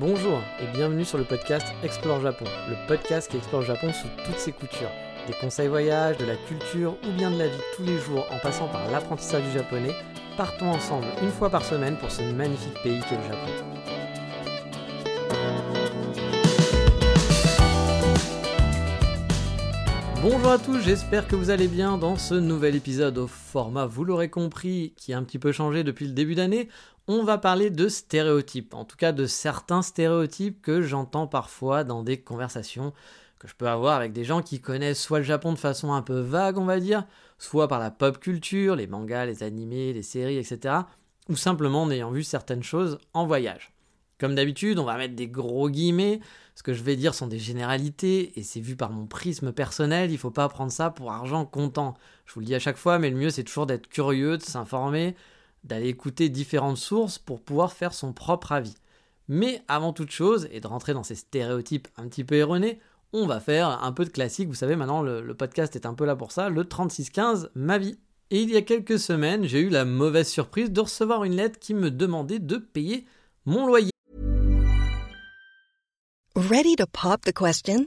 Bonjour et bienvenue sur le podcast Explore Japon, le podcast qui explore Japon sous toutes ses coutures. Des conseils voyage, de la culture ou bien de la vie tous les jours en passant par l'apprentissage du japonais, partons ensemble une fois par semaine pour ce magnifique pays qu'est le Japon. Bonjour à tous, j'espère que vous allez bien dans ce nouvel épisode au format, vous l'aurez compris, qui a un petit peu changé depuis le début d'année. On va parler de stéréotypes, en tout cas de certains stéréotypes que j'entends parfois dans des conversations que je peux avoir avec des gens qui connaissent soit le Japon de façon un peu vague, on va dire, soit par la pop culture, les mangas, les animés, les séries, etc., ou simplement en ayant vu certaines choses en voyage. Comme d'habitude, on va mettre des gros guillemets. Ce que je vais dire sont des généralités et c'est vu par mon prisme personnel. Il faut pas prendre ça pour argent comptant. Je vous le dis à chaque fois, mais le mieux c'est toujours d'être curieux, de s'informer, d'aller écouter différentes sources pour pouvoir faire son propre avis. Mais avant toute chose, et de rentrer dans ces stéréotypes un petit peu erronés, on va faire un peu de classique. Vous savez, maintenant le, podcast est un peu là pour ça. Le 3615, ma vie. Et il y a quelques semaines, j'ai eu la mauvaise surprise de recevoir une lettre qui me demandait de payer mon loyer. Ready to pop the question?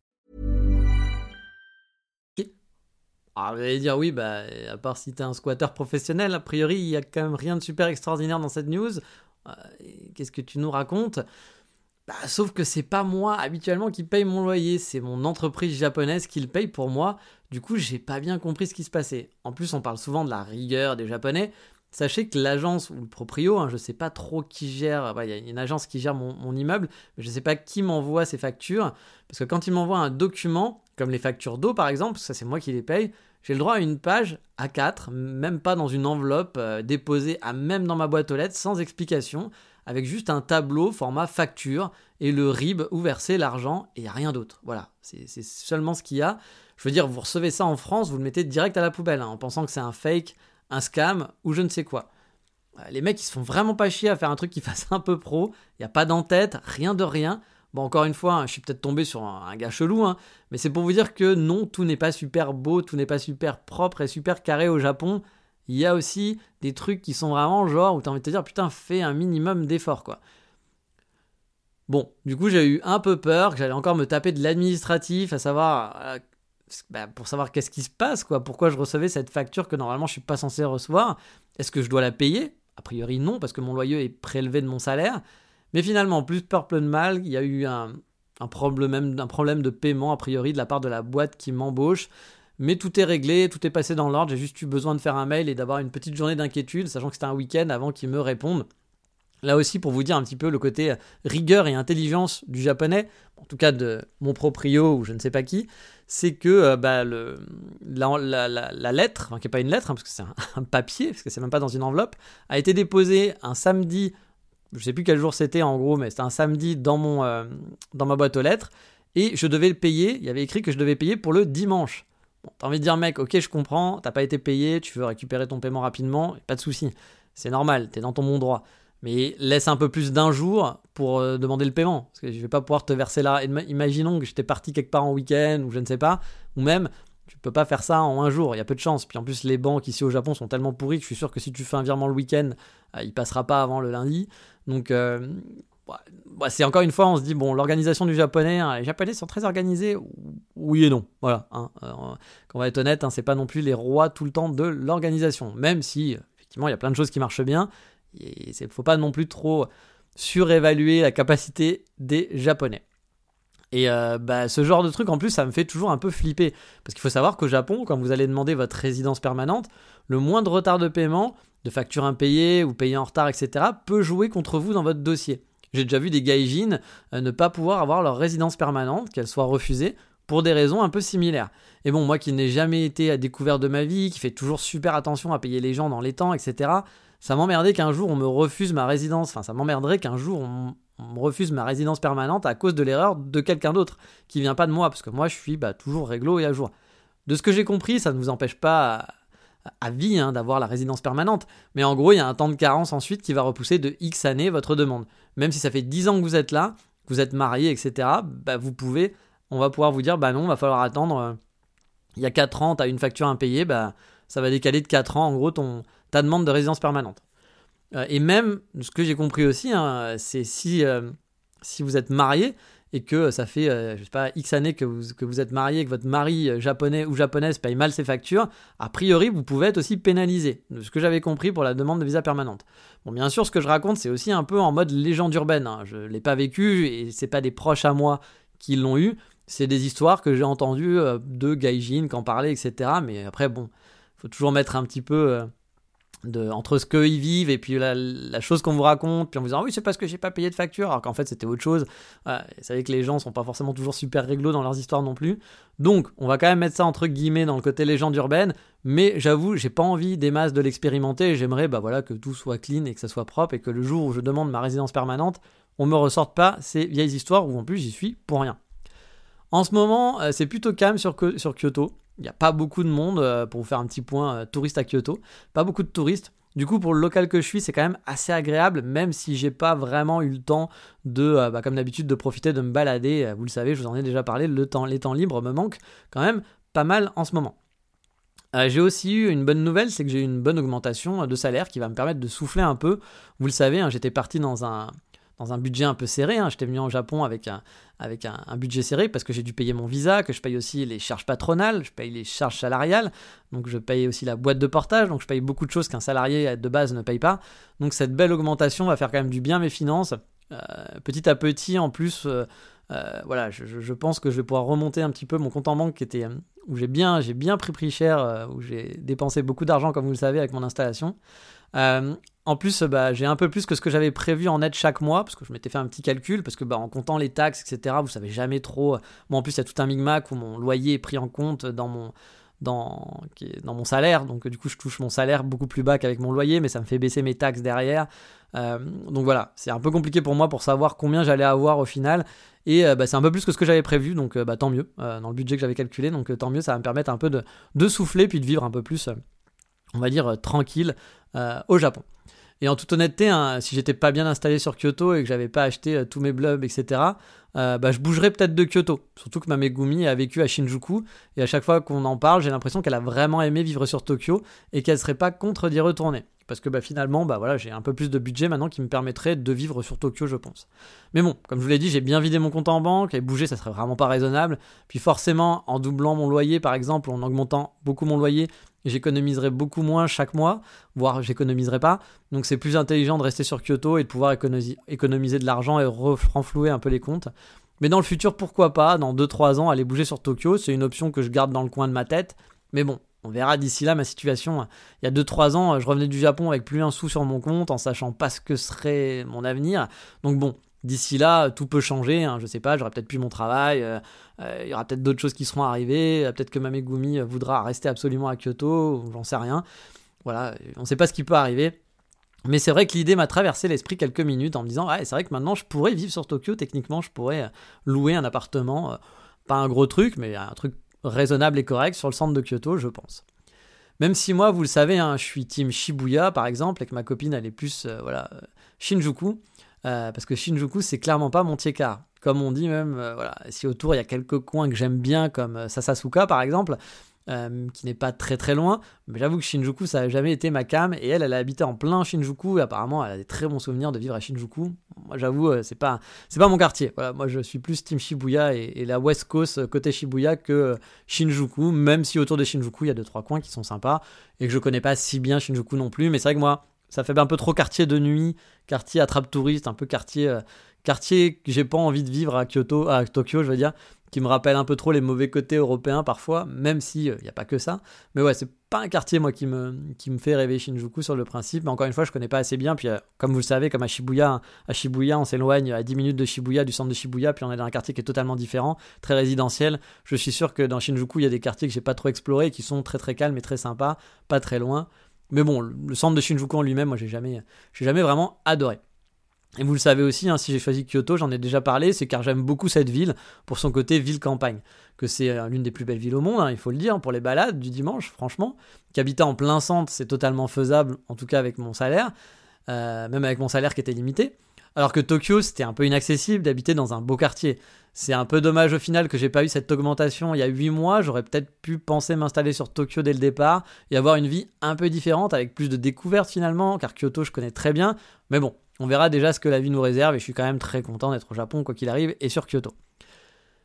Alors vous allez dire oui, bah, à part si t'es un squatter professionnel, a priori il y a quand même rien de super extraordinaire dans cette news. Euh, Qu'est-ce que tu nous racontes? Bah, Sauf que c'est pas moi habituellement qui paye mon loyer, c'est mon entreprise japonaise qui le paye pour moi. Du coup, j'ai pas bien compris ce qui se passait. En plus, on parle souvent de la rigueur des japonais. Sachez que l'agence ou le proprio, hein, je sais pas trop qui gère, il y a une agence qui gère mon, immeuble, mais je sais pas qui m'envoie ces factures, parce que quand il m'envoie un document, comme les factures d'eau par exemple, ça c'est moi qui les paye, j'ai le droit à une page A4, même pas dans une enveloppe euh, déposée à même dans ma boîte aux lettres, sans explication, avec juste un tableau format facture et le RIB où verser l'argent et rien d'autre. Voilà, c'est c'est seulement ce qu'il y a. Je veux dire, vous recevez ça en France, vous le mettez direct à la poubelle, hein, en pensant que c'est un fake, un scam ou je ne sais quoi. Euh, Les mecs, ils se font vraiment pas chier à faire un truc qui fasse un peu pro. Il n'y a pas d'entête, rien de rien. Bon, encore une fois, hein, je suis peut-être tombé sur un, gars chelou, hein, mais c'est pour vous dire que non, tout n'est pas super beau, tout n'est pas super propre et super carré au Japon. Il y a aussi des trucs qui sont vraiment genre où t'as envie de te dire putain, fais un minimum d'effort quoi. Bon, du coup, j'ai eu un peu peur que j'allais encore me taper de l'administratif, à savoir euh, bah, pour savoir qu'est-ce qui se passe, quoi. Pourquoi je recevais cette facture que normalement je suis pas censé recevoir? Est-ce que je dois la payer? A priori non, parce que mon loyer est prélevé de mon salaire. Mais finalement, plus peur, plein de mal, il y a eu un, un problème, un problème de paiement a priori de la part de la boîte qui m'embauche. Mais tout est réglé, tout est passé dans l'ordre. J'ai juste eu besoin de faire un mail et d'avoir une petite journée d'inquiétude, sachant que c'était un week-end avant qu'ils me répondent. Là aussi, pour vous dire un petit peu le côté rigueur et intelligence du japonais, en tout cas de mon proprio ou je ne sais pas qui, c'est que euh, bah, le, la, la- la- lettre, enfin qui n'est pas une lettre, hein, parce que c'est un, un papier, parce que c'est même pas dans une enveloppe, a été déposée un samedi, je sais plus quel jour c'était en gros, mais c'était un samedi dans, mon, euh, dans ma boîte aux lettres, et je devais le payer, il y avait écrit que je devais payer pour le dimanche. Bon, t'as envie de dire, mec, ok, je comprends, t'as pas été payé, tu veux récupérer ton paiement rapidement, pas de souci, c'est normal, t'es dans ton bon droit. Mais laisse un peu plus d'un jour pour euh, demander le paiement. Parce que je vais pas pouvoir te verser là. Ima- Imaginons que j'étais parti quelque part en week-end ou je ne sais pas. Ou même, tu peux pas faire ça en un jour. Il y a peu de chance. Puis en plus, les banques ici au Japon sont tellement pourries que je suis sûr que si tu fais un virement le week-end, euh, il passera pas avant le lundi. Donc, euh, c'est encore une fois, on se dit, bon, l'organisation du japonais, hein, les japonais sont très organisés. Oui et non. Voilà. Hein. Alors, on va être honnête, hein, c'est pas non plus les rois tout le temps de l'organisation. Même si, effectivement, il y a plein de choses qui marchent bien. Il ne faut pas non plus trop surévaluer la capacité des Japonais. Et euh, bah, ce genre de truc, en plus, ça me fait toujours un peu flipper. Parce qu'il faut savoir qu'au Japon, quand vous allez demander votre résidence permanente, le moindre retard de paiement, de facture impayée ou payée en retard, etc., peut jouer contre vous dans votre dossier. J'ai déjà vu des gaijins euh, ne pas pouvoir avoir leur résidence permanente, qu'elle soit refusée, pour des raisons un peu similaires. Et bon, moi qui n'ai jamais été à découvert de ma vie, qui fait toujours super attention à payer les gens dans les temps, etc., ça m'emmerdait qu'un jour on me refuse ma résidence. Enfin, ça m'emmerderait qu'un jour on, me refuse ma résidence permanente à cause de l'erreur de quelqu'un d'autre qui vient pas de moi, parce que moi je suis bah, toujours réglo et à jour. De ce que j'ai compris, ça ne vous empêche pas à, vie hein, d'avoir la résidence permanente, mais en gros il y a un temps de carence ensuite qui va repousser de X années votre demande. Même si ça fait 10 ans que vous êtes là, que vous êtes marié, etc., bah, vous pouvez, on va pouvoir vous dire, bah non, va falloir attendre, euh, il y a 4 ans, tu une facture impayée, bah ça va décaler de 4 ans en gros ton, ta demande de résidence permanente. Euh, et même, ce que j'ai compris aussi, hein, c'est si, euh, si vous êtes marié et que ça fait, euh, je sais pas, X années que vous, que vous êtes marié, que votre mari japonais ou japonaise paye mal ses factures, a priori, vous pouvez être aussi pénalisé, ce que j'avais compris pour la demande de visa permanente. Bon, bien sûr, ce que je raconte, c'est aussi un peu en mode légende urbaine. Hein. Je l'ai pas vécu et c'est pas des proches à moi qui l'ont eu. C'est des histoires que j'ai entendues de gaijin qui en parlaient, etc. Mais après, bon, faut toujours mettre un petit peu entre ce qu'ils vivent et puis la, chose qu'on vous raconte, puis en vous disant oui c'est parce que j'ai pas payé de facture, alors qu'en fait c'était autre chose. vous savez que les gens sont pas forcément toujours super réglo dans leurs histoires non plus. Donc on va quand même mettre ça entre guillemets dans le côté légende urbaine, mais j'avoue j'ai pas envie des masses de l'expérimenter. J'aimerais bah voilà que tout soit clean et que ça soit propre et que le jour où je demande ma résidence permanente, on me ressorte pas ces vieilles histoires où en plus j'y suis pour rien. En ce moment, euh, c'est plutôt calme sur, sur Kyoto. Il n'y a pas beaucoup de monde, euh, pour vous faire un petit point euh, touriste à Kyoto, pas beaucoup de touristes. Du coup, pour le local que je suis, c'est quand même assez agréable, même si j'ai pas vraiment eu le temps de, euh, bah, comme d'habitude, de profiter de me balader. Vous le savez, je vous en ai déjà parlé, le temps, les temps libres me manquent quand même pas mal en ce moment. j'ai aussi eu une bonne nouvelle, c'est que j'ai eu une bonne augmentation de salaire qui va me permettre de souffler un peu. Vous le savez, hein, j'étais parti dans un, dans un budget un peu serré. Hein. J'étais venu en Japon avec un, budget serré parce que j'ai dû payer mon visa, que je paye aussi les charges patronales, je paye les charges salariales, donc je paye aussi la boîte de portage, donc je paye beaucoup de choses qu'un salarié de base ne paye pas. Donc cette belle augmentation va faire quand même du bien mes finances. Euh, petit à petit, en plus, euh, euh, voilà, je, pense que je vais pouvoir remonter un petit peu mon compte en banque qui était où j'ai bien, j'ai bien pris prix cher, où j'ai dépensé beaucoup d'argent comme vous le savez avec mon installation. Euh, en plus, bah, j'ai un peu plus que ce que j'avais prévu en net chaque mois, parce que je m'étais fait un petit calcul, parce que bah, en comptant les taxes, etc., vous savez jamais trop. Moi, en plus, il y a tout un micmac où mon loyer est pris en compte dans mon, salaire. Donc, du coup, je touche mon salaire beaucoup plus bas qu'avec mon loyer, mais ça me fait baisser mes taxes derrière. Euh, donc voilà, c'est un peu compliqué pour moi pour savoir combien j'allais avoir au final. Et euh, bah, c'est un peu plus que ce que j'avais prévu, donc tant mieux, dans le budget que j'avais calculé. Donc tant mieux, ça va me permettre un peu de souffler, puis de vivre un peu plus, on va dire, tranquille au Japon. Et en toute honnêteté, hein, si j'étais pas bien installé sur Kyoto et que j'avais pas acheté euh, tous mes blobs, etc., euh, bah, je bougerais peut-être de Kyoto. Surtout que ma Megumi a vécu à Shinjuku et à chaque fois qu'on en parle, j'ai l'impression qu'elle a vraiment aimé vivre sur Tokyo et qu'elle serait pas contre d'y retourner. Parce que bah, finalement, bah, voilà, j'ai un peu plus de budget maintenant qui me permettrait de vivre sur Tokyo, je pense. Mais bon, comme je vous l'ai dit, j'ai bien vidé mon compte en banque et bouger, ça serait vraiment pas raisonnable. Puis forcément, en doublant mon loyer, par exemple, en augmentant beaucoup mon loyer, j'économiserai beaucoup moins chaque mois, voire j'économiserai pas. Donc c'est plus intelligent de rester sur Kyoto et de pouvoir économiser de l'argent et renflouer un peu les comptes. Mais dans le futur, pourquoi pas, dans 2-3 ans, aller bouger sur Tokyo, c'est une option que je garde dans le coin de ma tête. Mais bon, on verra d'ici là ma situation. Il y a 2-3 ans, je revenais du Japon avec plus un sou sur mon compte, en sachant pas ce que serait mon avenir. Donc bon, D'ici là, tout peut changer. Hein, je sais pas, j'aurai peut-être plus mon travail. Euh, euh, il y aura peut-être d'autres choses qui seront arrivées. Euh, peut-être que Mamegumi voudra rester absolument à Kyoto. J'en sais rien. Voilà, on ne sait pas ce qui peut arriver. Mais c'est vrai que l'idée m'a traversé l'esprit quelques minutes en me disant, ah, c'est vrai que maintenant je pourrais vivre sur Tokyo. Techniquement, je pourrais louer un appartement, pas un gros truc, mais un truc raisonnable et correct sur le centre de Kyoto, je pense. Même si moi, vous le savez, hein, je suis team Shibuya par exemple, et que ma copine elle est plus voilà Shinjuku. Euh, parce que Shinjuku, c'est clairement pas mon car Comme on dit même, euh, voilà, si autour il y a quelques coins que j'aime bien, comme euh, Sasasuka par exemple, qui n'est pas très très loin, mais j'avoue que Shinjuku, ça n'a jamais été ma cam, et elle, elle a habité en plein Shinjuku, et apparemment, elle a des très bons souvenirs de vivre à Shinjuku. Moi, j'avoue, c'est pas, c'est pas mon quartier. Moi, je suis plus Team Shibuya et, la West Coast côté Shibuya que Shinjuku, même si autour de Shinjuku, il y a deux trois coins qui sont sympas, et que je connais pas si bien Shinjuku non plus, mais c'est vrai que moi, ça fait un peu trop quartier de nuit, quartier attrape touriste, un peu quartier, euh, quartier que j'ai pas envie de vivre à Kyoto, à Tokyo, je veux dire, qui me rappelle un peu trop les mauvais côtés européens parfois, même si il euh, n'y a pas que ça. Mais ouais, c'est pas un quartier moi qui me, qui fait rêver Shinjuku sur le principe. Mais encore une fois, je connais pas assez bien. Puis euh, comme vous le savez, comme à Shibuya, à Shibuya, on s'éloigne à 10 minutes de Shibuya, du centre de Shibuya, puis on est dans un quartier qui est totalement différent, très résidentiel. Je suis sûr que dans Shinjuku, il y a des quartiers que j'ai pas trop explorés, qui sont très très calmes et très sympas, pas très loin. Mais bon, le centre de Shinjuku en lui-même, moi, j'ai jamais, jamais vraiment adoré. Et vous le savez aussi, hein, si j'ai choisi Kyoto, j'en ai déjà parlé, c'est car j'aime beaucoup cette ville pour son côté ville-campagne. Que c'est euh, l'une des plus belles villes au monde, hein, il faut le dire, pour les balades du dimanche, franchement. Qu'habiter en plein centre, c'est totalement faisable, en tout cas avec mon salaire, euh, même avec mon salaire qui était limité. Alors que Tokyo, c'était un peu inaccessible d'habiter dans un beau quartier. C'est un peu dommage au final que j'ai pas eu cette augmentation il y a 8 mois. J'aurais peut-être pu penser m'installer sur Tokyo dès le départ et avoir une vie un peu différente avec plus de découvertes finalement, car Kyoto je connais très bien. Mais bon, on verra déjà ce que la vie nous réserve et je suis quand même très content d'être au Japon quoi qu'il arrive et sur Kyoto.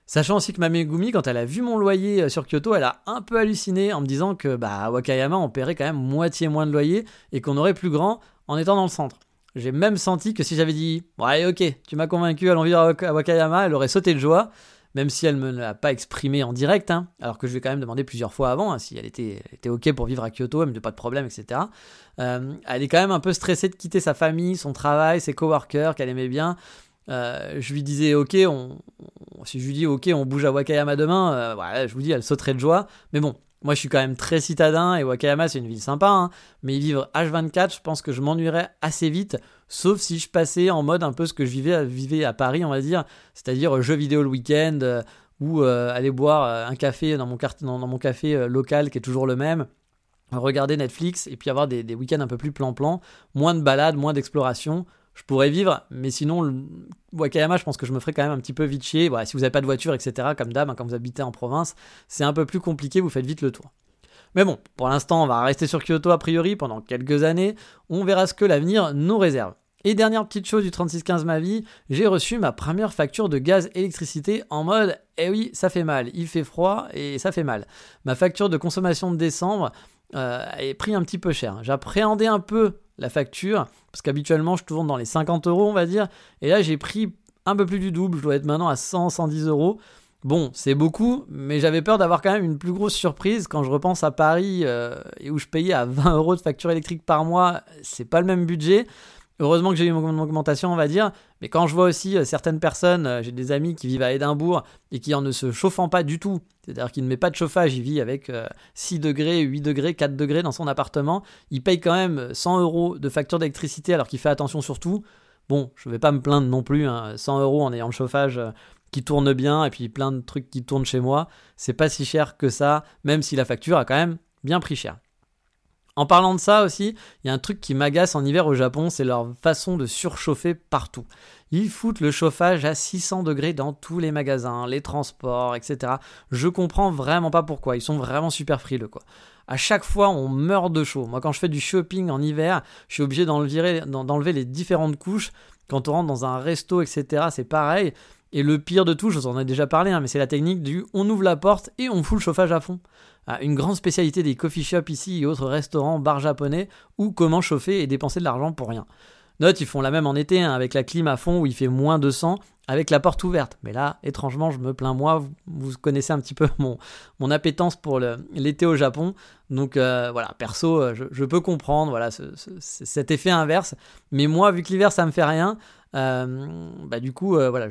Sachant aussi que ma Megumi, quand elle a vu mon loyer euh, sur Kyoto, elle a un peu halluciné en me disant que bah, à Wakayama, on paierait quand même moitié moins de loyer et qu'on aurait plus grand en étant dans le centre. J'ai même senti que si j'avais dit Ouais, ok, tu m'as convaincu, allons vivre à Wakayama, elle aurait sauté de joie, même si elle ne me l'a pas exprimé en direct, hein, alors que je lui ai quand même demandé plusieurs fois avant hein, si elle était, était ok pour vivre à Kyoto, elle me pas de problème, etc. Euh, elle est quand même un peu stressée de quitter sa famille, son travail, ses coworkers qu'elle aimait bien. Euh, je lui disais ok, on, si je lui dis ok, on bouge à Wakayama demain, euh, je vous dis, elle sauterait de joie. Mais bon, moi, je suis quand même très citadin et Wakayama, c'est une ville sympa, hein. mais vivre H24, je pense que je m'ennuierais assez vite, sauf si je passais en mode un peu ce que je vivais, vivais à Paris, on va dire, c'est-à-dire jeux vidéo le week-end euh, ou euh, aller boire euh, un café dans mon, dans, mon café local qui est toujours le même, regarder Netflix et puis avoir des, des week-ends un peu plus plan-plan, moins de balades, moins d'exploration je pourrais vivre, mais sinon, Wakayama, je pense que je me ferais quand même un petit peu vite chier. si vous n'avez pas de voiture, etc., comme d'hab, hein, quand vous habitez en province, c'est un peu plus compliqué, vous faites vite le tour. Mais bon, pour l'instant, on va rester sur Kyoto a priori pendant quelques années. On verra ce que l'avenir nous réserve. Et dernière petite chose du 3615 ma vie, j'ai reçu ma première facture de gaz électricité en mode eh oui, ça fait mal, il fait froid et ça fait mal. Ma facture de consommation de décembre euh, est pris un petit peu cher. J'appréhendais un peu la facture, parce qu'habituellement je tourne dans les 50 euros on va dire, et là j'ai pris un peu plus du double, je dois être maintenant à 100, 110 euros. Bon, c'est beaucoup, mais j'avais peur d'avoir quand même une plus grosse surprise quand je repense à Paris euh, et où je payais à 20 euros de facture électrique par mois, c'est pas le même budget. Heureusement que j'ai eu une augmentation, on va dire. Mais quand je vois aussi euh, certaines personnes, euh, j'ai des amis qui vivent à Édimbourg et qui en ne se chauffant pas du tout, c'est-à-dire qu'il ne met pas de chauffage, il vit avec 6 euh, degrés, 8 degrés, 4 degrés dans son appartement, il paye quand même 100 euros de facture d'électricité alors qu'il fait attention sur tout. Bon, je ne vais pas me plaindre non plus, 100 hein. euros en ayant le chauffage qui tourne bien et puis plein de trucs qui tournent chez moi, c'est pas si cher que ça, même si la facture a quand même bien pris cher. En parlant de ça aussi, il y a un truc qui m'agace en hiver au Japon, c'est leur façon de surchauffer partout. Ils foutent le chauffage à 600 degrés dans tous les magasins, les transports, etc. Je comprends vraiment pas pourquoi. Ils sont vraiment super frileux, quoi. À chaque fois, on meurt de chaud. Moi, quand je fais du shopping en hiver, je suis obligé d'enlever les différentes couches. Quand on rentre dans un resto, etc., c'est pareil. Et le pire de tout, je vous en ai déjà parlé, hein, mais c'est la technique du on ouvre la porte et on fout le chauffage à fond. Ah, une grande spécialité des coffee shops ici et autres restaurants, bars japonais, ou comment chauffer et dépenser de l'argent pour rien. Note, ils font la même en été, hein, avec la clim à fond où il fait moins 200, avec la porte ouverte. Mais là, étrangement, je me plains moi. Vous, connaissez un petit peu mon, mon appétence pour l'été au Japon. Donc euh, voilà, perso, euh, je, peux comprendre voilà, cet effet inverse. Mais moi, vu que l'hiver, ça me fait rien, euh, bah du coup, euh, voilà,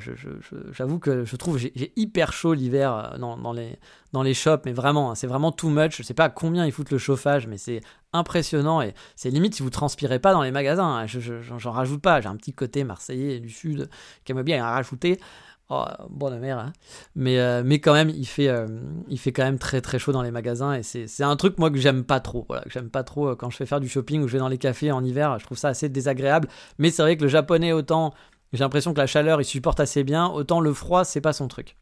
j'avoue que je trouve j'ai hyper chaud l'hiver euh, dans, les, dans les shops, mais vraiment, hein, c'est vraiment too much. Je sais pas à combien ils foutent le chauffage, mais c'est impressionnant et c'est limite si vous transpirez pas dans les magasins. Hein, j'en rajoute pas. J'ai un petit côté marseillais du sud qui aime bien en rajouter. Oh, bonne mère, hein. mais, euh, mais quand même, il fait, euh, il fait quand même très très chaud dans les magasins et c'est un truc moi que j'aime pas trop. Voilà, que j'aime pas trop euh, quand je fais faire du shopping ou je vais dans les cafés en hiver. Je trouve ça assez désagréable. Mais c'est vrai que le japonais autant, j'ai l'impression que la chaleur il supporte assez bien, autant le froid c'est pas son truc.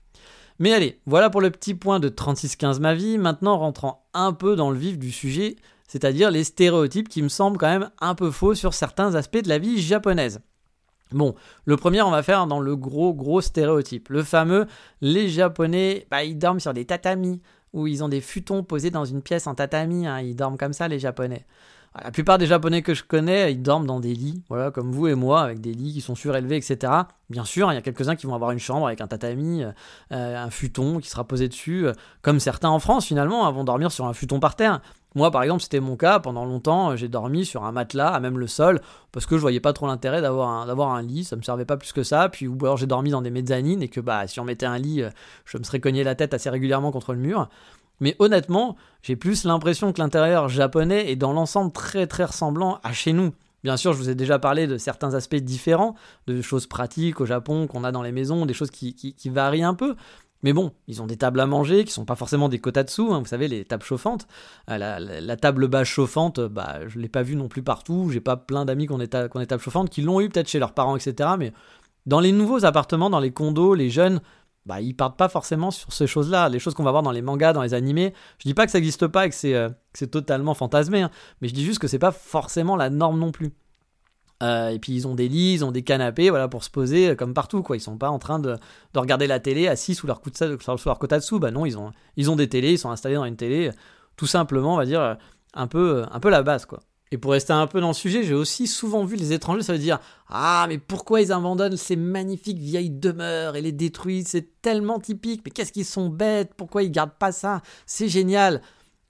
Mais allez, voilà pour le petit point de 36-15 ma vie. Maintenant, rentrant un peu dans le vif du sujet, c'est-à-dire les stéréotypes qui me semblent quand même un peu faux sur certains aspects de la vie japonaise. Bon, le premier, on va faire dans le gros, gros stéréotype. Le fameux, les Japonais, bah, ils dorment sur des tatamis, ou ils ont des futons posés dans une pièce en tatami, hein. ils dorment comme ça, les Japonais. La plupart des Japonais que je connais, ils dorment dans des lits, voilà, comme vous et moi, avec des lits qui sont surélevés, etc. Bien sûr, il y a quelques-uns qui vont avoir une chambre avec un tatami, euh, un futon qui sera posé dessus, euh, comme certains en France finalement, hein, vont dormir sur un futon par terre. Moi, par exemple, c'était mon cas. Pendant longtemps, j'ai dormi sur un matelas, à même le sol, parce que je voyais pas trop l'intérêt d'avoir un, lit. Ça me servait pas plus que ça. Ou alors j'ai dormi dans des mezzanines et que, bah, si on mettait un lit, euh, je me serais cogné la tête assez régulièrement contre le mur. Mais honnêtement, j'ai plus l'impression que l'intérieur japonais est dans l'ensemble très très ressemblant à chez nous. Bien sûr, je vous ai déjà parlé de certains aspects différents, de choses pratiques au Japon qu'on a dans les maisons, des choses qui varient un peu. Mais bon, ils ont des tables à manger qui sont pas forcément des kotatsu, hein, vous savez, les tables chauffantes. Euh, la, table basse chauffante, euh, bah, je l'ai pas vue non plus partout. J'ai pas plein d'amis qui ont des, tables chauffantes, qui l'ont eu peut-être chez leurs parents, etc. Mais dans les nouveaux appartements, dans les condos, les jeunes, bah, ils partent pas forcément sur ces choses-là. Les choses qu'on va voir dans les mangas, dans les animés. Je dis pas que ça n'existe pas et que c'est euh, totalement fantasmé, hein, mais je dis juste que c'est pas forcément la norme non plus. Euh, et puis ils ont des lits, ils ont des canapés, voilà, pour se poser euh, comme partout, quoi. Ils sont pas en train de, regarder la télé assis sous leur, coup de, sous leur kotatsu. Bah non, ils ont, ils ont des télés, ils sont installés dans une télé, tout simplement, on va dire, un peu, un peu la base, quoi. Et pour rester un peu dans le sujet, j'ai aussi souvent vu les étrangers, ça veut dire Ah, mais pourquoi ils abandonnent ces magnifiques vieilles demeures et les détruisent? C'est tellement typique, mais qu'est-ce qu'ils sont bêtes? Pourquoi ils gardent pas ça? C'est génial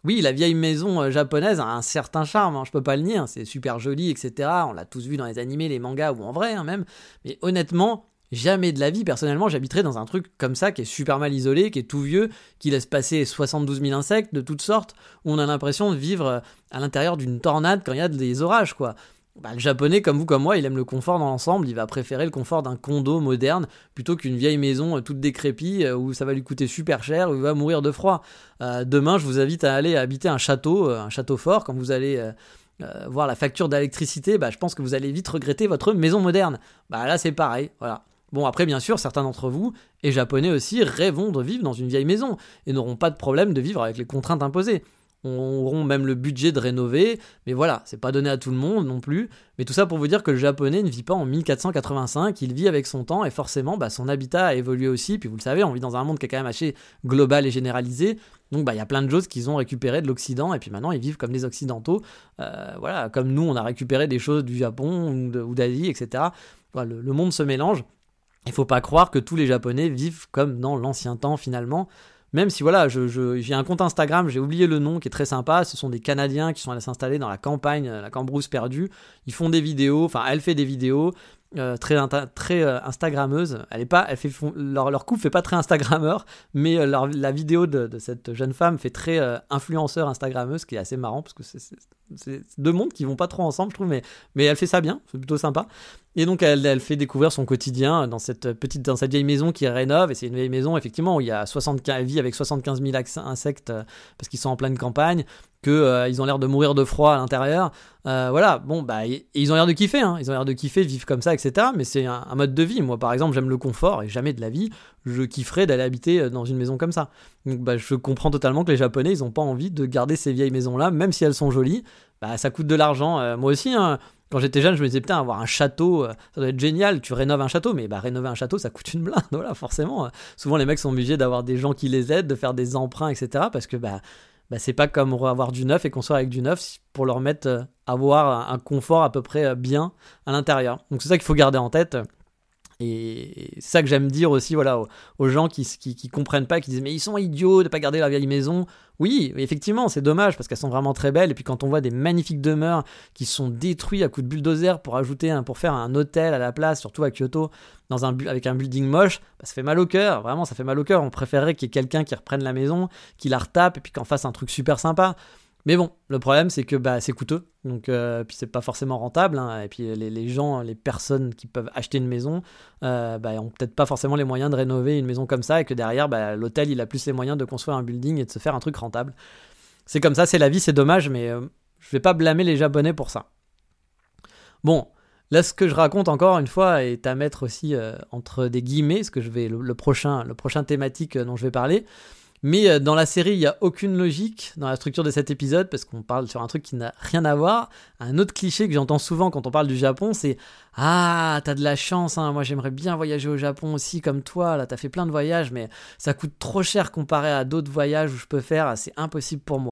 oui, la vieille maison euh, japonaise a un certain charme, hein, je peux pas le nier, hein, c'est super joli, etc. On l'a tous vu dans les animés, les mangas ou en vrai hein, même. Mais honnêtement, jamais de la vie, personnellement, j'habiterais dans un truc comme ça qui est super mal isolé, qui est tout vieux, qui laisse passer 72 000 insectes de toutes sortes, où on a l'impression de vivre euh, à l'intérieur d'une tornade quand il y a des orages, quoi. Bah, le japonais, comme vous, comme moi, il aime le confort dans l'ensemble. Il va préférer le confort d'un condo moderne plutôt qu'une vieille maison euh, toute décrépite euh, où ça va lui coûter super cher, où il va mourir de froid. Euh, demain, je vous invite à aller habiter un château, un château fort. Quand vous allez voir la facture d'électricité, bah, je pense que vous allez vite regretter votre maison moderne. Bah, là, c'est pareil. Voilà. Bon, après, bien sûr, certains d'entre vous, et japonais aussi, rêvons de vivre dans une vieille maison et n'auront pas de problème de vivre avec les contraintes imposées auront même le budget de rénover, mais voilà, c'est pas donné à tout le monde non plus. Mais tout ça pour vous dire que le japonais ne vit pas en 1485, il vit avec son temps et forcément bah, son habitat a évolué aussi. Puis vous le savez, on vit dans un monde qui est quand même assez global et généralisé. Donc bah, il y a plein de choses qu'ils ont récupérées de l'Occident et puis maintenant ils vivent comme des Occidentaux. Euh, voilà, comme nous on a récupéré des choses du Japon ou d'Asie, etc. le, le monde se mélange. Il faut pas croire que tous les Japonais vivent comme dans l'ancien temps finalement. Même si voilà, j'ai un compte Instagram, j'ai oublié le nom, qui est très sympa. Ce sont des Canadiens qui sont allés s'installer dans la campagne, la Cambrousse perdue. Ils font des vidéos, enfin elle fait des vidéos. Euh, très très euh, instagrammeuse. Elle est pas, elle fait leur, leur couple fait pas très instagrammeur, mais euh, la vidéo de, cette jeune femme fait très influenceur instagrammeuse, qui est assez marrant parce que c'est deux mondes qui vont pas trop ensemble, je trouve, mais mais elle fait ça bien, c'est plutôt sympa. Et donc elle, elle, fait découvrir son quotidien dans cette petite dans cette vieille maison qui rénove et c'est une vieille maison effectivement où il y a 75 elle vit avec 75 000 insectes parce qu'ils sont en pleine campagne qu'ils euh, ils ont l'air de mourir de froid à l'intérieur. Euh, voilà, bon, bah, ils ont l'air de kiffer, hein. ils ont l'air de kiffer, de vivre comme ça, etc. Mais c'est un, mode de vie. Moi, par exemple, j'aime le confort et jamais de la vie, je kifferais d'aller habiter euh, dans une maison comme ça. Donc, bah, je comprends totalement que les Japonais, ils n'ont pas envie de garder ces vieilles maisons-là, même si elles sont jolies. Bah, ça coûte de l'argent. moi aussi, hein, quand j'étais jeune, je me disais, putain, avoir un château, ça doit être génial. Tu rénoves un château, mais bah, rénover un château, ça coûte une blinde, voilà, forcément. Souvent, les mecs sont obligés d'avoir des gens qui les aident, de faire des emprunts, etc. Parce que, bah, bah, c'est pas comme avoir du neuf et construire avec du neuf pour leur mettre euh, avoir un confort à peu près euh, bien à l'intérieur. Donc c'est ça qu'il faut garder en tête. Et c'est ça que j'aime dire aussi voilà, aux, gens qui, qui, comprennent pas, qui disent mais ils sont idiots de pas garder la vieille maison. Oui, effectivement, c'est dommage parce qu'elles sont vraiment très belles. Et puis quand on voit des magnifiques demeures qui sont détruites à coups de bulldozer pour ajouter pour faire un hôtel à la place, surtout à Kyoto, avec un building moche, bah, ça fait mal au cœur. Vraiment, ça fait mal au cœur. On préférerait qu'il y ait quelqu'un qui reprenne la maison, qui la retape et puis qu'en fasse un truc super sympa. Mais bon, le problème c'est que bah, c'est coûteux, donc euh, puis c'est pas forcément rentable. Hein. et puis les, gens, les personnes qui peuvent acheter une maison, euh, bah, ont peut-être pas forcément les moyens de rénover une maison comme ça, et que derrière, bah, l'hôtel il a plus les moyens de construire un building et de se faire un truc rentable. C'est comme ça, c'est la vie, c'est dommage, mais euh, je vais pas blâmer les Japonais pour ça. Bon, là ce que je raconte encore une fois est à mettre aussi entre des guillemets, ce que je vais le, prochain, le prochain thématique dont je vais parler. Mais euh, dans la série, il n'y a aucune logique dans la structure de cet épisode parce qu'on parle sur un truc qui n'a rien à voir. Un autre cliché que j'entends souvent quand on parle du Japon, c'est Ah, t'as de la chance, hein. moi j'aimerais bien voyager au Japon aussi comme toi, là t'as fait plein de voyages, mais ça coûte trop cher comparé à d'autres voyages où je peux faire, c'est impossible pour moi.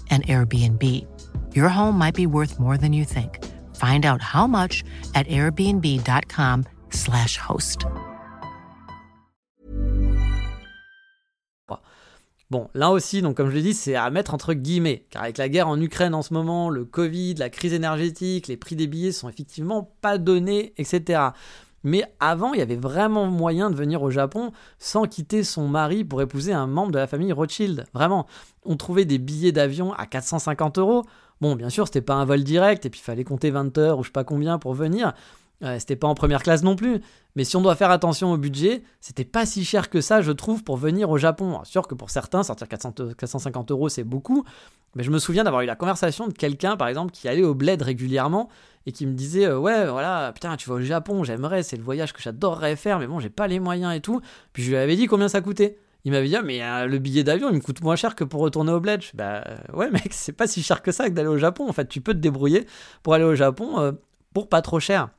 an Airbnb. your home might be worth more than you think. Find out how much at airbnb.com/slash host. Bon, là aussi, donc comme je l'ai dit, c'est à mettre entre guillemets, car avec la guerre en Ukraine en ce moment, le Covid, la crise énergétique, les prix des billets sont effectivement pas donnés, etc. Mais avant, il y avait vraiment moyen de venir au Japon sans quitter son mari pour épouser un membre de la famille Rothschild. Vraiment, on trouvait des billets d'avion à 450 euros. Bon, bien sûr, c'était pas un vol direct, et puis il fallait compter 20 heures ou je sais pas combien pour venir. Euh, c'était pas en première classe non plus. Mais si on doit faire attention au budget, c'était pas si cher que ça, je trouve, pour venir au Japon. Alors, sûr que pour certains, sortir 400, 450 euros, c'est beaucoup. Mais je me souviens d'avoir eu la conversation de quelqu'un, par exemple, qui allait au bled régulièrement et qui me disait euh, Ouais, voilà, putain, tu vas au Japon, j'aimerais, c'est le voyage que j'adorerais faire, mais bon, j'ai pas les moyens et tout. Puis je lui avais dit combien ça coûtait. Il m'avait dit, ah, mais euh, le billet d'avion, il me coûte moins cher que pour retourner au bled. Bah ouais, mec, c'est pas si cher que ça que d'aller au Japon. En fait, tu peux te débrouiller pour aller au Japon pour pas trop cher.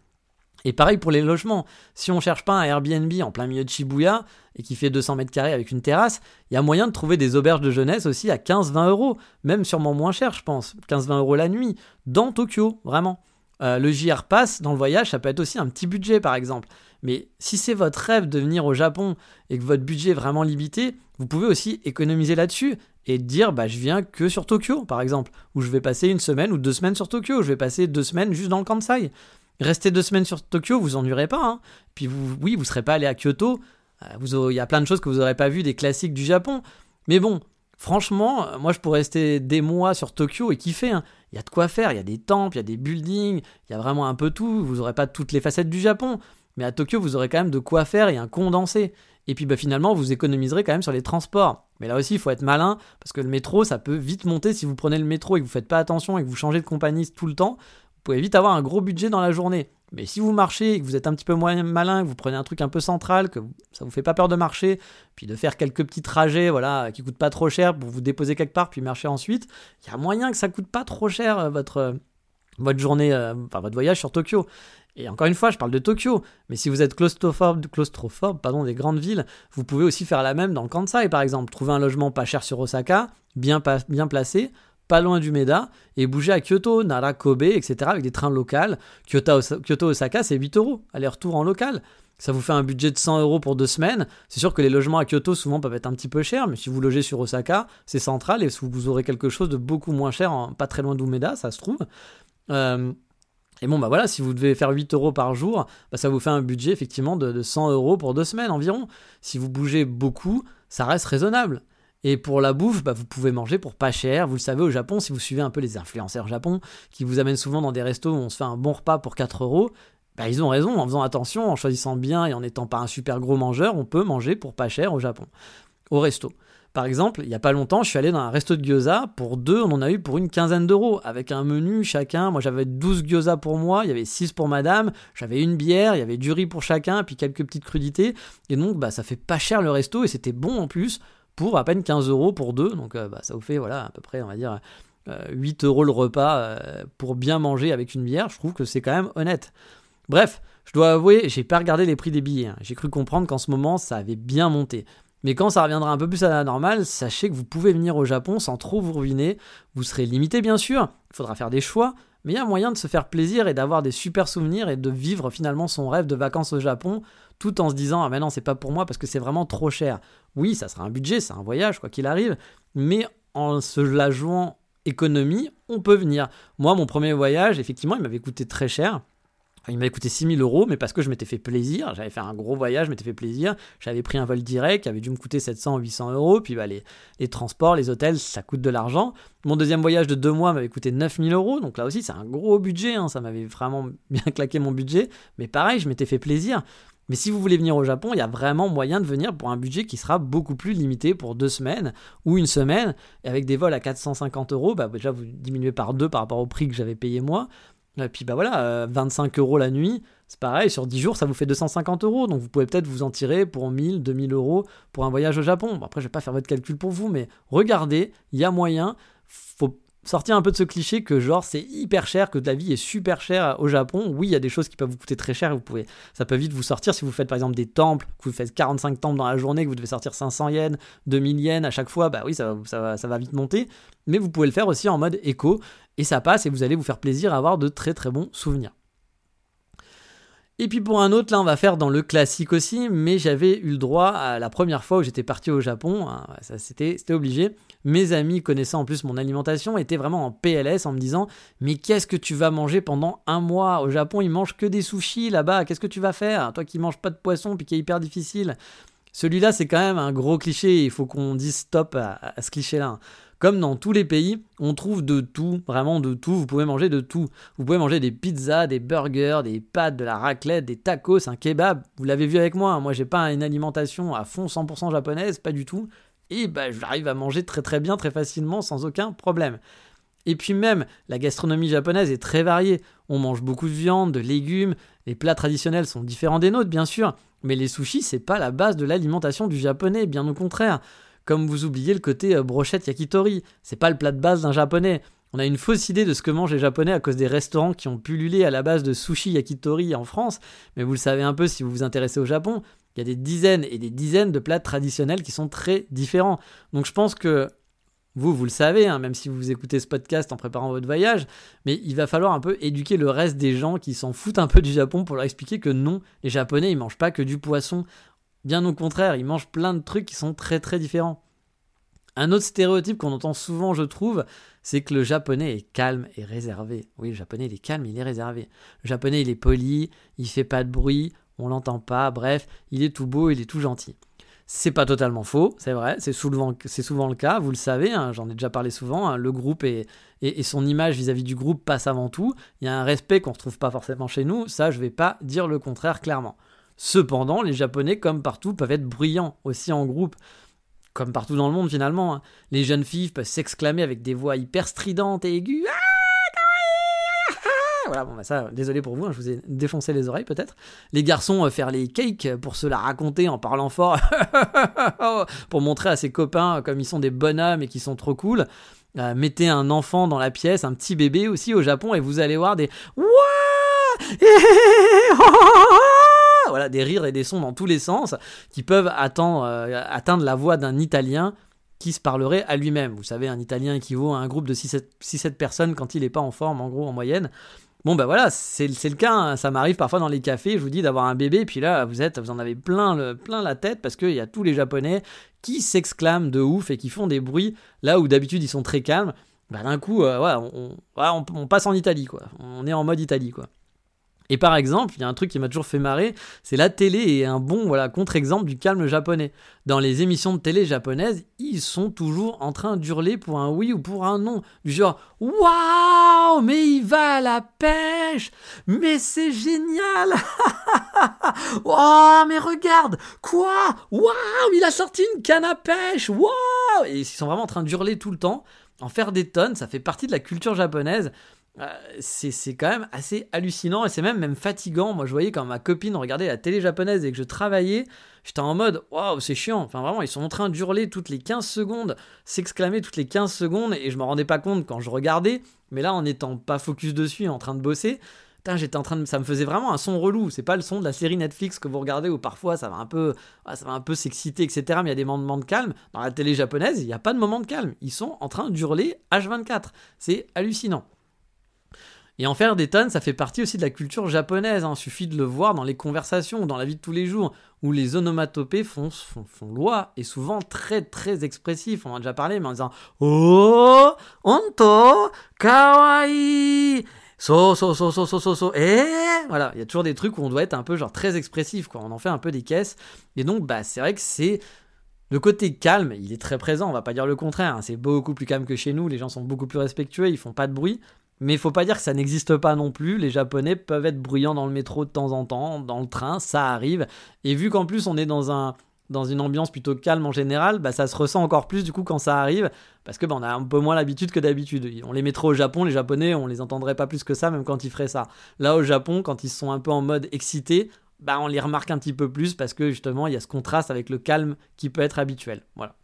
Et pareil pour les logements. Si on cherche pas un Airbnb en plein milieu de Shibuya et qui fait 200 mètres carrés avec une terrasse, il y a moyen de trouver des auberges de jeunesse aussi à 15-20 euros, même sûrement moins cher, je pense. 15-20 euros la nuit, dans Tokyo, vraiment. Euh, le JR Pass dans le voyage, ça peut être aussi un petit budget par exemple. Mais si c'est votre rêve de venir au Japon et que votre budget est vraiment limité, vous pouvez aussi économiser là-dessus et dire bah je viens que sur Tokyo par exemple, où je vais passer une semaine ou deux semaines sur Tokyo, je vais passer deux semaines juste dans le Kansai. Rester deux semaines sur Tokyo, vous ennuierez pas. Hein. Puis vous, oui, vous serez pas allé à Kyoto. Euh, il y a plein de choses que vous n'aurez pas vues, des classiques du Japon. Mais bon, franchement, euh, moi je pourrais rester des mois sur Tokyo et kiffer. Hein. Il y a de quoi faire. Il y a des temples, il y a des buildings, il y a vraiment un peu tout. Vous n'aurez pas toutes les facettes du Japon. Mais à Tokyo, vous aurez quand même de quoi faire et un condensé. Et puis bah, finalement, vous économiserez quand même sur les transports. Mais là aussi, il faut être malin, parce que le métro, ça peut vite monter si vous prenez le métro et que vous faites pas attention et que vous changez de compagnie tout le temps pouvez vite avoir un gros budget dans la journée. Mais si vous marchez que vous êtes un petit peu moins malin, que vous prenez un truc un peu central, que ça vous fait pas peur de marcher, puis de faire quelques petits trajets, voilà, qui coûtent pas trop cher pour vous déposer quelque part puis marcher ensuite, il y a moyen que ça coûte pas trop cher euh, votre euh, votre journée, euh, enfin votre voyage sur Tokyo. Et encore une fois, je parle de Tokyo, mais si vous êtes claustrophobe, claustrophobe pardon, des grandes villes, vous pouvez aussi faire la même dans le Kansai par exemple. Trouver un logement pas cher sur Osaka, bien placé, pas loin du Meda, et bouger à Kyoto, Nara, Kobe, etc. avec des trains locaux. Kyoto-Osaka, c'est 8 euros, aller-retour en local. Ça vous fait un budget de 100 euros pour deux semaines. C'est sûr que les logements à Kyoto souvent peuvent être un petit peu chers, mais si vous logez sur Osaka, c'est central et vous aurez quelque chose de beaucoup moins cher, pas très loin d'Umeda, ça se trouve. Euh, et bon, bah voilà, si vous devez faire 8 euros par jour, bah ça vous fait un budget effectivement de, de 100 euros pour deux semaines environ. Si vous bougez beaucoup, ça reste raisonnable. Et pour la bouffe, bah, vous pouvez manger pour pas cher. Vous le savez au Japon, si vous suivez un peu les influenceurs Japon, qui vous amènent souvent dans des restos où on se fait un bon repas pour 4 euros, bah, ils ont raison, en faisant attention, en choisissant bien et en n'étant pas un super gros mangeur, on peut manger pour pas cher au Japon. Au resto. Par exemple, il n'y a pas longtemps, je suis allé dans un resto de gyoza. Pour deux, on en a eu pour une quinzaine d'euros. Avec un menu chacun. Moi, j'avais 12 gyoza pour moi. Il y avait 6 pour madame. J'avais une bière. Il y avait du riz pour chacun. Puis quelques petites crudités. Et donc, bah, ça fait pas cher le resto. Et c'était bon en plus pour à peine 15 euros pour deux. Donc euh, bah, ça vous fait voilà, à peu près, on va dire, 8 euh, euros le repas euh, pour bien manger avec une bière. Je trouve que c'est quand même honnête. Bref, je dois avouer, j'ai pas regardé les prix des billets. Hein. J'ai cru comprendre qu'en ce moment, ça avait bien monté. Mais quand ça reviendra un peu plus à la normale, sachez que vous pouvez venir au Japon sans trop vous ruiner. Vous serez limité bien sûr, il faudra faire des choix, mais il y a moyen de se faire plaisir et d'avoir des super souvenirs et de vivre finalement son rêve de vacances au Japon tout en se disant ah mais non c'est pas pour moi parce que c'est vraiment trop cher. Oui ça sera un budget, c'est un voyage quoi qu'il arrive, mais en se la jouant économie, on peut venir. Moi mon premier voyage effectivement il m'avait coûté très cher. Il m'avait coûté 6000 euros, mais parce que je m'étais fait plaisir, j'avais fait un gros voyage, je m'étais fait plaisir, j'avais pris un vol direct qui avait dû me coûter 700 ou 800 euros, puis bah, les, les, transports, les hôtels, ça coûte de l'argent. Mon deuxième voyage de deux mois m'avait coûté 9000 euros, donc là aussi c'est un gros budget, hein, ça m'avait vraiment bien claqué mon budget, mais pareil, je m'étais fait plaisir. Mais si vous voulez venir au Japon, il y a vraiment moyen de venir pour un budget qui sera beaucoup plus limité pour deux semaines ou une semaine. Et avec des vols à 450 euros, bah déjà vous diminuez par deux par rapport au prix que j'avais payé moi. Et puis bah voilà, 25 euh, euros la nuit, c'est pareil, sur 10 jours ça vous fait 250 euros. Donc vous pouvez peut-être vous en tirer pour 1000, 2000 euros pour un voyage au Japon. Bon, après je vais pas faire votre calcul pour vous, mais regardez, il y a moyen. Faut sortir un peu de ce cliché que genre c'est hyper cher, que la vie est super chère au Japon. Oui, il y a des choses qui peuvent vous coûter très cher, vous pouvez, ça peut vite vous sortir si vous faites par exemple des temples, que vous faites 45 temples dans la journée, que vous devez sortir 500 yens, 2000 yens à chaque fois, bah oui, ça va, ça, va, ça va vite monter. Mais vous pouvez le faire aussi en mode éco, et ça passe, et vous allez vous faire plaisir à avoir de très très bons souvenirs. Et puis pour un autre, là, on va faire dans le classique aussi, mais j'avais eu le droit à la première fois où j'étais parti au Japon, hein, ça c'était obligé. Mes amis connaissant en plus mon alimentation étaient vraiment en PLS en me disant Mais qu'est-ce que tu vas manger pendant un mois Au Japon, ils mangent que des sushis là-bas, qu'est-ce que tu vas faire? Toi qui manges pas de poisson puis qui est hyper difficile. Celui-là, c'est quand même un gros cliché, il faut qu'on dise stop à ce cliché-là. Comme dans tous les pays, on trouve de tout, vraiment de tout. Vous pouvez manger de tout. Vous pouvez manger des pizzas, des burgers, des pâtes, de la raclette, des tacos, un kebab. Vous l'avez vu avec moi. Hein. Moi, j'ai pas une alimentation à fond 100% japonaise, pas du tout. Et bah, j'arrive à manger très très bien, très facilement, sans aucun problème. Et puis même, la gastronomie japonaise est très variée. On mange beaucoup de viande, de légumes. Les plats traditionnels sont différents des nôtres, bien sûr. Mais les sushis, c'est pas la base de l'alimentation du japonais, bien au contraire. Comme vous oubliez le côté euh, brochette yakitori, c'est pas le plat de base d'un japonais. On a une fausse idée de ce que mangent les japonais à cause des restaurants qui ont pullulé à la base de sushi yakitori en France, mais vous le savez un peu si vous vous intéressez au Japon, il y a des dizaines et des dizaines de plats traditionnels qui sont très différents. Donc je pense que vous, vous le savez, hein, même si vous écoutez ce podcast en préparant votre voyage, mais il va falloir un peu éduquer le reste des gens qui s'en foutent un peu du Japon pour leur expliquer que non, les Japonais, ils mangent pas que du poisson. Bien au contraire, ils mangent plein de trucs qui sont très très différents. Un autre stéréotype qu'on entend souvent, je trouve, c'est que le japonais est calme et réservé. Oui, le japonais, il est calme, il est réservé. Le japonais, il est poli, il fait pas de bruit, on l'entend pas, bref, il est tout beau, il est tout gentil. C'est pas totalement faux, c'est vrai, c'est souvent, le cas, vous le savez, hein, j'en ai déjà parlé souvent, hein, le groupe et, son image vis-à-vis du groupe passe avant tout, il y a un respect qu'on retrouve pas forcément chez nous, ça je vais pas dire le contraire clairement. Cependant, les Japonais, comme partout, peuvent être bruyants aussi en groupe. Comme partout dans le monde finalement. Hein. Les jeunes filles peuvent s'exclamer avec des voix hyper stridentes et aiguës. Ah, voilà, bon, bah ça, désolé pour vous, hein, je vous ai défoncé les oreilles peut-être. Les garçons euh, faire les cakes pour se la raconter en parlant fort, pour montrer à ses copains comme ils sont des bonhommes et qu'ils sont trop cool. Euh, mettez un enfant dans la pièce, un petit bébé aussi au Japon, et vous allez voir des voilà, des rires et des sons dans tous les sens qui peuvent euh, atteindre la voix d'un Italien qui se parlerait à lui-même. Vous savez, un Italien équivaut à un groupe de 6-7 personnes quand il n'est pas en forme, en gros, en moyenne. Bon, ben voilà, c'est le cas. Hein. Ça m'arrive parfois dans les cafés, je vous dis, d'avoir un bébé, puis là, vous êtes, vous en avez plein, le, plein la tête parce qu'il y a tous les Japonais qui s'exclament de ouf et qui font des bruits là où d'habitude ils sont très calmes. Ben, d'un coup, euh, on, on, passe en Italie, quoi. On est en mode Italie, quoi. Et par exemple, il y a un truc qui m'a toujours fait marrer, c'est la télé est un bon contre-exemple du calme japonais. Dans les émissions de télé japonaises, ils sont toujours en train d'hurler pour un oui ou pour un non, du genre waouh, mais il va à la pêche, mais c'est génial, waouh, mais regarde, quoi, waouh, il a sorti une canne à pêche, waouh, et ils sont vraiment en train d'hurler tout le temps, en faire des tonnes, ça fait partie de la culture japonaise. Euh, c'est quand même assez hallucinant et c'est même, même fatigant. Moi, je voyais quand ma copine regardait la télé japonaise et que je travaillais, j'étais en mode waouh, c'est chiant. Enfin, vraiment, ils sont en train d'hurler toutes les 15 secondes, s'exclamer toutes les 15 secondes et je me rendais pas compte quand je regardais. Mais là, en étant pas focus dessus, en train de bosser, j'étais en train de, ça me faisait vraiment un son relou. C'est pas le son de la série Netflix que vous regardez où parfois ça va un peu, ça va un peu s'exciter, etc. Mais il y a des moments de calme. Dans la télé japonaise, il n'y a pas de moment de calme. Ils sont en train d'hurler H24. C'est hallucinant. Et en faire des tonnes, ça fait partie aussi de la culture japonaise. Hein. Il suffit de le voir dans les conversations, dans la vie de tous les jours, où les onomatopées font, loi et souvent très très expressifs. On en a déjà parlé, mais en disant Oh, onto, kawaii. So, so, so, so, so, so, so, et voilà, il y a toujours des trucs où on doit être un peu genre très expressif, quoi. On en fait un peu des caisses. Et donc, bah, c'est vrai que c'est le côté calme, il est très présent, on va pas dire le contraire, hein. c'est beaucoup plus calme que chez nous, les gens sont beaucoup plus respectueux, ils font pas de bruit, mais il faut pas dire que ça n'existe pas non plus. Les Japonais peuvent être bruyants dans le métro de temps en temps, dans le train, ça arrive. Et vu qu'en plus on est dans un dans une ambiance plutôt calme en général, bah ça se ressent encore plus du coup quand ça arrive, parce que bah, on a un peu moins l'habitude que d'habitude. On les mettrait au Japon, les Japonais, on les entendrait pas plus que ça, même quand ils feraient ça. Là au Japon, quand ils sont un peu en mode excité, bah on les remarque un petit peu plus parce que justement il y a ce contraste avec le calme qui peut être habituel. Voilà.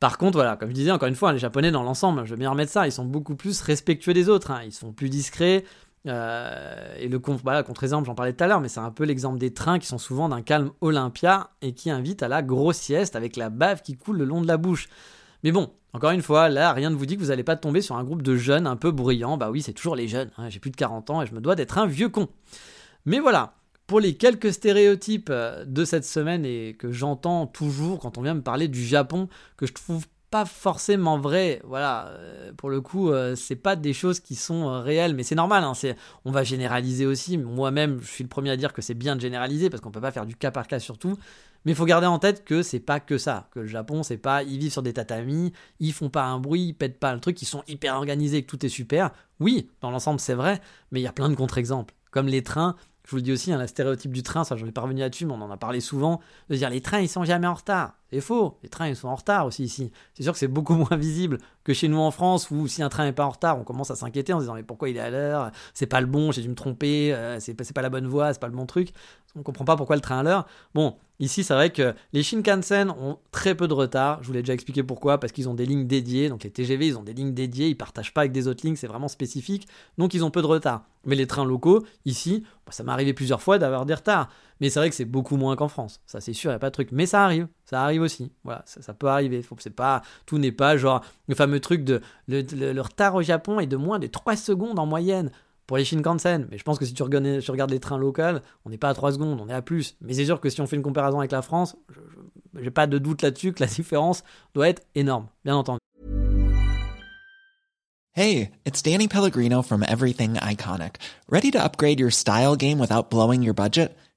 Par contre, voilà, comme je disais, encore une fois, les Japonais dans l'ensemble, je vais bien remettre ça, ils sont beaucoup plus respectueux des autres, hein. ils sont plus discrets. Euh, et le contre-exemple, j'en parlais tout à l'heure, mais c'est un peu l'exemple des trains qui sont souvent d'un calme Olympia et qui invitent à la grosse sieste avec la bave qui coule le long de la bouche. Mais bon, encore une fois, là, rien ne vous dit que vous n'allez pas tomber sur un groupe de jeunes un peu bruyants. Bah oui, c'est toujours les jeunes. Hein. J'ai plus de 40 ans et je me dois d'être un vieux con. Mais voilà, pour les quelques stéréotypes euh, de cette semaine et que j'entends toujours quand on vient me parler du Japon, que je trouve pas forcément vrai. Voilà, euh, pour le coup, euh, c'est pas des choses qui sont réelles, mais c'est normal. Hein, on va généraliser aussi. Moi-même, je suis le premier à dire que c'est bien de généraliser parce qu'on peut pas faire du cas par cas sur tout. Mais il faut garder en tête que c'est pas que ça. Que le Japon, c'est pas ils vivent sur des tatamis, ils font pas un bruit, ils pètent pas le truc, ils sont hyper organisés, que tout est super. Oui, dans l'ensemble, c'est vrai, mais il y a plein de contre-exemples. Comme les trains, je vous le dis aussi, hein, la stéréotype du train, ça j'en ai pas revenu là-dessus, mais on en a parlé souvent, de dire les trains ils sont jamais en retard. C'est faux, les trains ils sont en retard aussi ici. C'est sûr que c'est beaucoup moins visible que chez nous en France où si un train n'est pas en retard, on commence à s'inquiéter en se disant mais pourquoi il est à l'heure? C'est pas le bon, j'ai dû me tromper, euh, c'est pas, la bonne voie, c'est pas le bon truc. On comprend pas pourquoi le train à l'heure. Bon, ici c'est vrai que les Shinkansen ont très peu de retard. Je vous l'ai déjà expliqué pourquoi, parce qu'ils ont des lignes dédiées. Donc les TGV ils ont des lignes dédiées, ils partagent pas avec des autres lignes, c'est vraiment spécifique. Donc ils ont peu de retard. Mais les trains locaux, ici, bah, ça m'est arrivé plusieurs fois d'avoir des retards. Mais c'est vrai que c'est beaucoup moins qu'en France. Ça, c'est sûr, il n'y a pas de truc. Mais ça arrive. Ça arrive aussi. Voilà, ça, peut arriver. Pas, tout n'est pas genre le fameux truc de le, retard au Japon est de moins de 3 secondes en moyenne pour les Shinkansen. Mais je pense que si tu regardes, tu regardes les trains locaux, on n'est pas à 3 secondes, on est à plus. Mais c'est sûr que si on fait une comparaison avec la France, je n'ai pas de doute là-dessus que la différence doit être énorme, bien entendu. Hey, it's Danny Pellegrino from Everything Iconic. Ready to upgrade your style game without blowing your budget?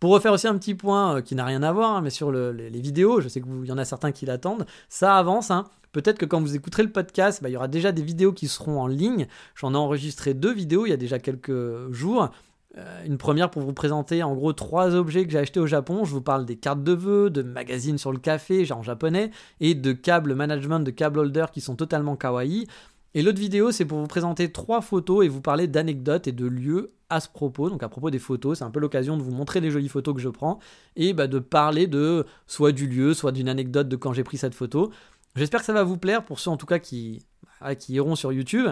Pour refaire aussi un petit point euh, qui n'a rien à voir, hein, mais sur les, vidéos, je sais qu'il y en a certains qui l'attendent, ça avance. Hein. Peut-être que quand vous écouterez le podcast, bah, il y aura déjà des vidéos qui seront en ligne. J'en ai enregistré deux vidéos il y a déjà quelques jours. Euh, une première pour vous présenter en gros trois objets que j'ai achetés au Japon. Je vous parle des cartes de vœux, de magazines sur le café, genre en japonais, et de câbles management, de câbles holder qui sont totalement kawaii. Et l'autre vidéo, c'est pour vous présenter trois photos et vous parler d'anecdotes et de lieux à ce propos, donc à propos des photos, c'est un peu l'occasion de vous montrer les jolies photos que je prends et bah, de parler de soit du lieu, soit d'une anecdote de quand j'ai pris cette photo. J'espère que ça va vous plaire pour ceux en tout cas qui, bah, qui iront sur YouTube.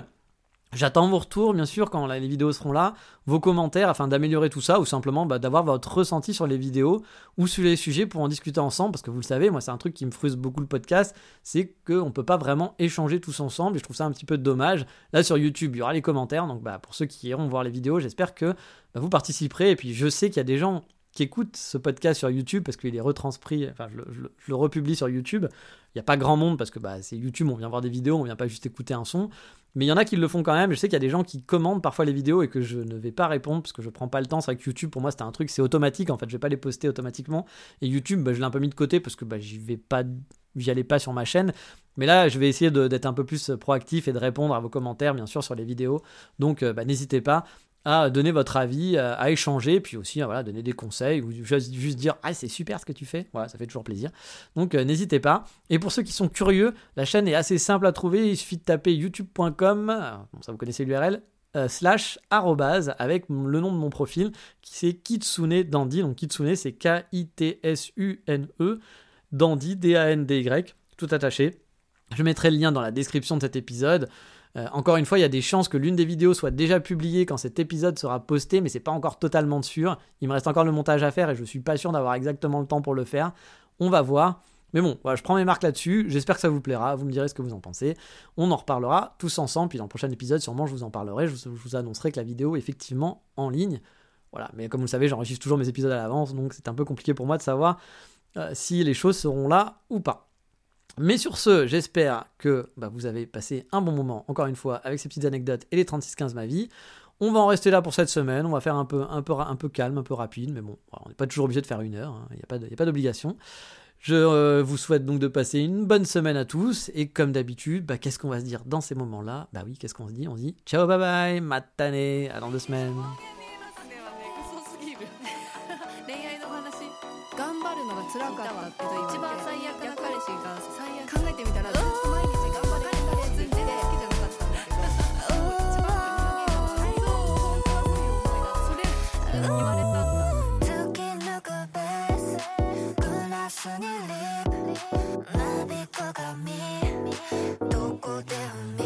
J'attends vos retours, bien sûr, quand les vidéos seront là, vos commentaires afin d'améliorer tout ça, ou simplement bah, d'avoir votre ressenti sur les vidéos ou sur les sujets pour en discuter ensemble, parce que vous le savez, moi c'est un truc qui me frustre beaucoup le podcast, c'est qu'on ne peut pas vraiment échanger tous ensemble, et je trouve ça un petit peu dommage. Là sur YouTube, il y aura les commentaires, donc bah, pour ceux qui iront voir les vidéos, j'espère que bah, vous participerez, et puis je sais qu'il y a des gens qui écoutent ce podcast sur YouTube parce qu'il est retranscrit, enfin je le, republie sur YouTube. Il n'y a pas grand monde parce que bah, c'est YouTube, on vient voir des vidéos, on vient pas juste écouter un son. Mais il y en a qui le font quand même. Je sais qu'il y a des gens qui commandent parfois les vidéos et que je ne vais pas répondre parce que je prends pas le temps. C'est vrai que YouTube, pour moi, c'était un truc, c'est automatique en fait. Je vais pas les poster automatiquement. Et YouTube, bah, je l'ai un peu mis de côté parce que bah, j'y vais pas, j'y allais pas sur ma chaîne. Mais là, je vais essayer d'être un peu plus proactif et de répondre à vos commentaires, bien sûr, sur les vidéos. Donc, euh, bah, n'hésitez pas à donner votre avis, à échanger, puis aussi à voilà, donner des conseils ou juste, dire Ah, c'est super ce que tu fais. Voilà, ça fait toujours plaisir. Donc euh, n'hésitez pas. Et pour ceux qui sont curieux, la chaîne est assez simple à trouver. Il suffit de taper youtube.com, ça vous connaissez l'URL, euh, slash arrobase avec le nom de mon profil qui c'est Kitsune Dandy. Donc Kitsune c'est K-I-T-S-U-N-E, Dandy, D-A-N-D-Y, tout attaché. Je mettrai le lien dans la description de cet épisode. Euh, encore une fois, il y a des chances que l'une des vidéos soit déjà publiée quand cet épisode sera posté, mais c'est pas encore totalement sûr. Il me reste encore le montage à faire et je suis pas sûr d'avoir exactement le temps pour le faire. On va voir. Mais bon, je prends mes marques là-dessus. J'espère que ça vous plaira. Vous me direz ce que vous en pensez. On en reparlera tous ensemble. Puis dans le prochain épisode, sûrement, je vous en parlerai. Je vous, annoncerai que la vidéo est effectivement en ligne. Voilà. Mais comme vous le savez, j'enregistre toujours mes épisodes à l'avance. Donc c'est un peu compliqué pour moi de savoir euh, si les choses seront là ou pas. Mais sur ce, j'espère que bah, vous avez passé un bon moment, encore une fois, avec ces petites anecdotes et les 36-15 ma vie. On va en rester là pour cette semaine, on va faire un peu, un peu, calme, un peu rapide, mais bon, on n'est pas toujours obligé de faire une heure, hein. il n'y a pas d'obligation. Je euh, vous souhaite donc de passer une bonne semaine à tous. Et comme d'habitude, bah, qu'est-ce qu'on va se dire dans ces moments-là? Bah oui, qu'est-ce qu'on se dit? On se dit ciao, bye bye, matane, à dans deux semaines. 순위 립 나비과 감이 도고대음이